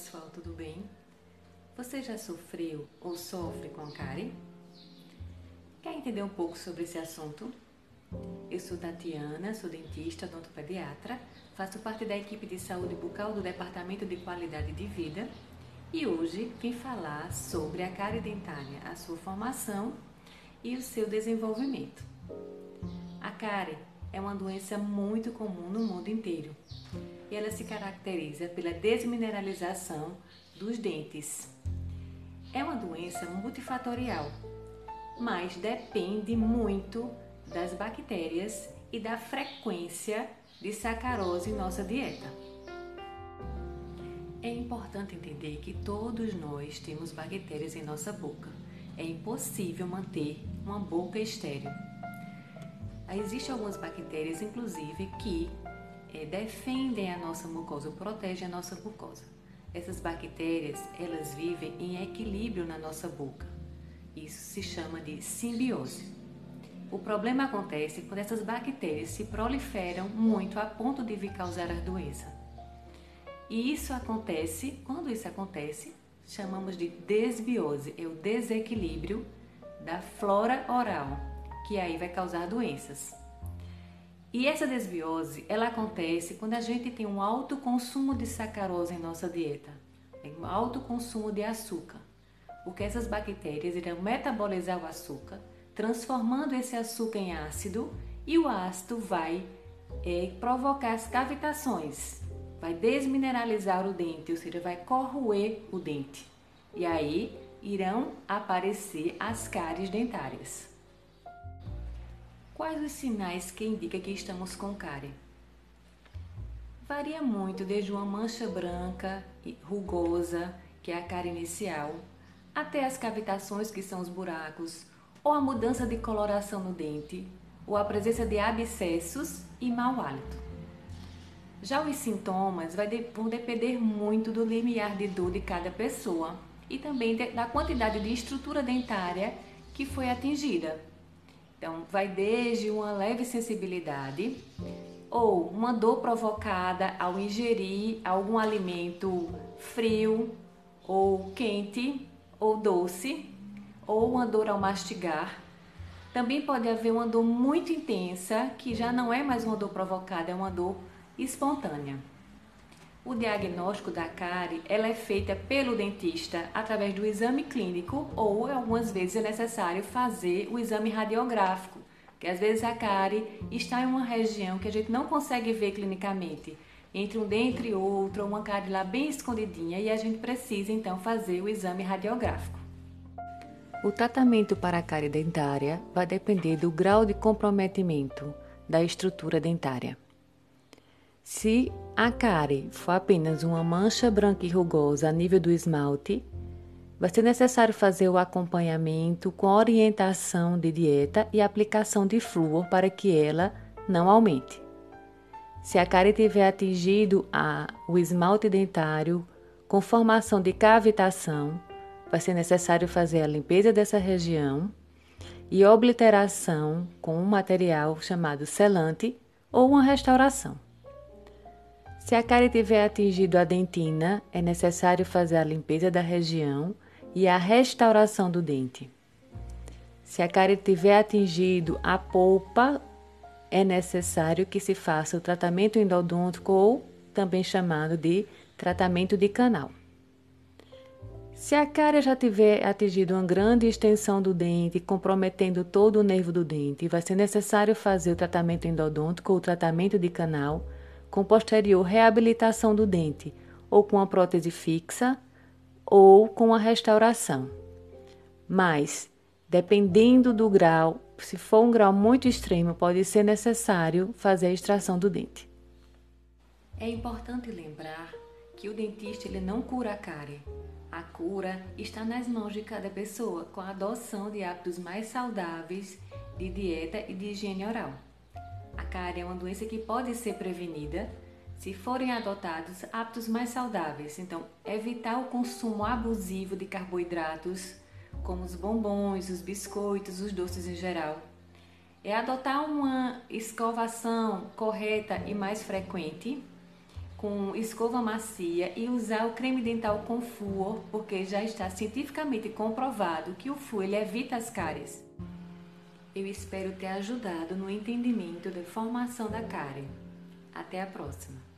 pessoal, tudo bem? Você já sofreu ou sofre com cárie? Quer entender um pouco sobre esse assunto? Eu sou Tatiana, sou dentista, odontopediatra, faço parte da equipe de saúde bucal do Departamento de Qualidade de Vida e hoje vim falar sobre a cárie dentária, a sua formação e o seu desenvolvimento. A cárie é uma doença muito comum no mundo inteiro e ela se caracteriza pela desmineralização dos dentes. É uma doença multifatorial, mas depende muito das bactérias e da frequência de sacarose em nossa dieta. É importante entender que todos nós temos bactérias em nossa boca. É impossível manter uma boca estéril. Existem algumas bactérias, inclusive, que é, defendem a nossa mucosa, protegem a nossa mucosa. Essas bactérias, elas vivem em equilíbrio na nossa boca. Isso se chama de simbiose. O problema acontece quando essas bactérias se proliferam muito a ponto de vir causar a doença. E isso acontece, quando isso acontece, chamamos de desbiose, é o desequilíbrio da flora oral, que aí vai causar doenças. E essa desbiose, ela acontece quando a gente tem um alto consumo de sacarose em nossa dieta, um alto consumo de açúcar, porque essas bactérias irão metabolizar o açúcar, transformando esse açúcar em ácido, e o ácido vai é, provocar as cavitações, vai desmineralizar o dente, ou seja, vai corroer o dente. E aí irão aparecer as cáries dentárias. Quais os sinais que indicam que estamos com cárie? Varia muito desde uma mancha branca e rugosa, que é a cárie inicial, até as cavitações, que são os buracos, ou a mudança de coloração no dente, ou a presença de abscessos e mau hálito. Já os sintomas vão depender muito do limiar de dor de cada pessoa e também da quantidade de estrutura dentária que foi atingida. Então, vai desde uma leve sensibilidade ou uma dor provocada ao ingerir algum alimento frio ou quente ou doce, ou uma dor ao mastigar. Também pode haver uma dor muito intensa, que já não é mais uma dor provocada, é uma dor espontânea. O diagnóstico da cárie ela é feita pelo dentista através do exame clínico ou algumas vezes é necessário fazer o exame radiográfico, que às vezes a cárie está em uma região que a gente não consegue ver clinicamente, entre um dente e outro, uma cárie lá bem escondidinha e a gente precisa então fazer o exame radiográfico. O tratamento para a cárie dentária vai depender do grau de comprometimento da estrutura dentária. Se a cárie for apenas uma mancha branca e rugosa a nível do esmalte, vai ser necessário fazer o acompanhamento com orientação de dieta e aplicação de flúor para que ela não aumente. Se a cárie tiver atingido a, o esmalte dentário com formação de cavitação, vai ser necessário fazer a limpeza dessa região e obliteração com um material chamado selante ou uma restauração. Se a cárie tiver atingido a dentina, é necessário fazer a limpeza da região e a restauração do dente. Se a cárie tiver atingido a polpa, é necessário que se faça o tratamento endodôntico ou também chamado de tratamento de canal. Se a cárie já tiver atingido uma grande extensão do dente, comprometendo todo o nervo do dente, vai ser necessário fazer o tratamento endodôntico ou tratamento de canal com posterior reabilitação do dente, ou com a prótese fixa, ou com a restauração. Mas, dependendo do grau, se for um grau muito extremo, pode ser necessário fazer a extração do dente. É importante lembrar que o dentista ele não cura a cárie. A cura está nas mãos de cada pessoa, com a adoção de hábitos mais saudáveis de dieta e de higiene oral. A cárie é uma doença que pode ser prevenida se forem adotados hábitos mais saudáveis. Então, evitar o consumo abusivo de carboidratos, como os bombons, os biscoitos, os doces em geral. É adotar uma escovação correta e mais frequente, com escova macia e usar o creme dental com flúor, porque já está cientificamente comprovado que o flúor evita as cáries. Eu espero ter ajudado no entendimento da formação da cárie. Até a próxima!